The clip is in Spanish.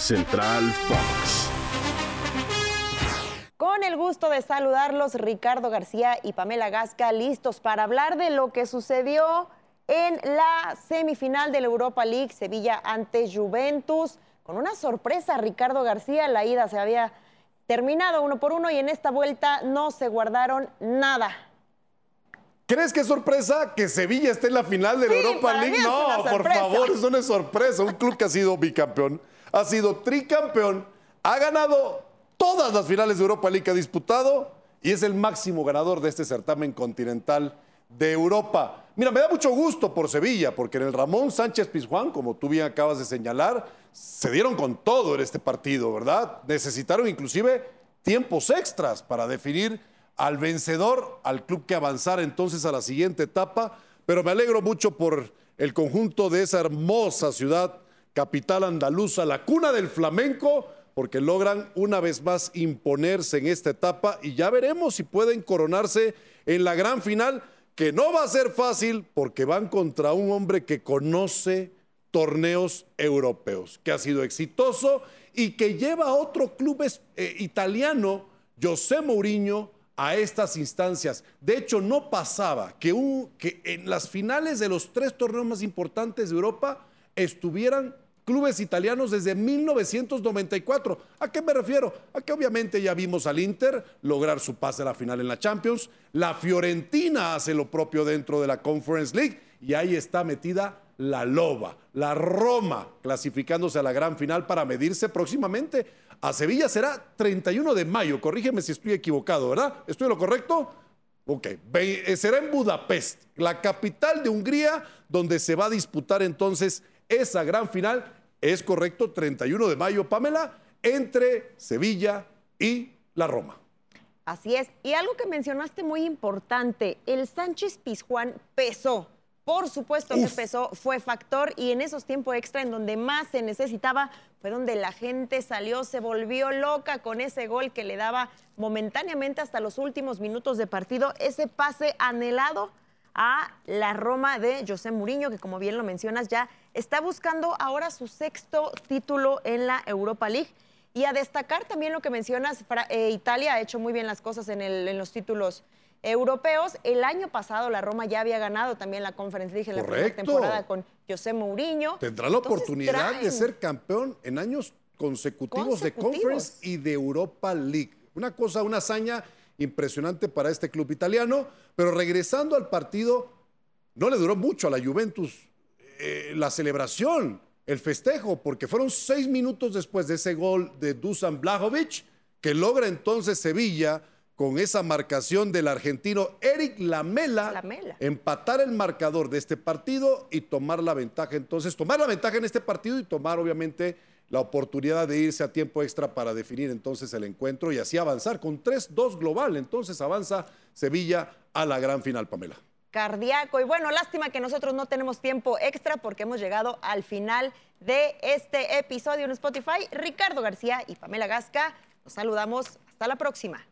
Central Fox. Con el gusto de saludarlos, Ricardo García y Pamela Gasca, listos para hablar de lo que sucedió en la semifinal de la Europa League, Sevilla ante Juventus. Con una sorpresa, Ricardo García, la ida se había terminado uno por uno y en esta vuelta no se guardaron nada. ¿Crees que es sorpresa que Sevilla esté en la final de la Europa League? No, por favor, eso no es sorpresa. Un club que ha sido bicampeón, ha sido tricampeón, ha ganado todas las finales de Europa League que ha disputado y es el máximo ganador de este certamen continental de Europa. Mira, me da mucho gusto por Sevilla, porque en el Ramón Sánchez Pizjuán, como tú bien acabas de señalar, se dieron con todo en este partido, ¿verdad? Necesitaron inclusive tiempos extras para definir al vencedor, al club que avanzara entonces a la siguiente etapa, pero me alegro mucho por el conjunto de esa hermosa ciudad, capital andaluza, la cuna del flamenco, porque logran una vez más imponerse en esta etapa y ya veremos si pueden coronarse en la gran final, que no va a ser fácil porque van contra un hombre que conoce torneos europeos, que ha sido exitoso y que lleva a otro club eh, italiano, José Mourinho, a estas instancias. De hecho, no pasaba que, en las finales de los tres torneos más importantes de Europa estuvieran clubes italianos desde 1994. ¿A qué me refiero? A que obviamente ya vimos al Inter lograr su pase a la final en la Champions, la Fiorentina hace lo propio dentro de la Conference League y ahí está metida la Loba, la Roma, clasificándose a la gran final para medirse próximamente a Sevilla será 31 de mayo, corrígeme si estoy equivocado, ¿verdad? ¿Estoy lo correcto? Ok, eh, será en Budapest, la capital de Hungría, donde se va a disputar entonces esa gran final. Es correcto, 31 de mayo, Pamela, entre Sevilla y la Roma. Así es. Y algo que mencionaste muy importante, el Sánchez Pizjuán pesó por supuesto que pesó, fue factor y en esos tiempos extra en donde más se necesitaba fue donde la gente salió, se volvió loca con ese gol que le daba momentáneamente hasta los últimos minutos de partido, ese pase anhelado a la Roma de José Mourinho, que como bien lo mencionas ya está buscando ahora su sexto título en la Europa League. Y a destacar también lo que mencionas, eh, Italia ha hecho muy bien las cosas en, el, en los títulos europeos. El año pasado la Roma ya había ganado también la Conference League en la primera temporada con José Mourinho. Tendrá la oportunidad de ser campeón en años consecutivos, de Conference y de Europa League. Una cosa, una hazaña impresionante para este club italiano, pero regresando al partido, no le duró mucho a la Juventus eh, la celebración, el festejo, porque fueron seis minutos después de ese gol de Dusan Blajovic que logra entonces Sevilla con esa marcación del argentino Eric Lamela, empatar el marcador de este partido y tomar la ventaja. Entonces, tomar la ventaja en este partido y tomar, obviamente, la oportunidad de irse a tiempo extra para definir entonces el encuentro y así avanzar con 3-2 global. Entonces avanza Sevilla a la gran final, Pamela. Cardíaco. Y bueno, lástima que nosotros no tenemos tiempo extra porque hemos llegado al final de este episodio en Spotify. Ricardo García y Pamela Gasca, nos saludamos. Hasta la próxima.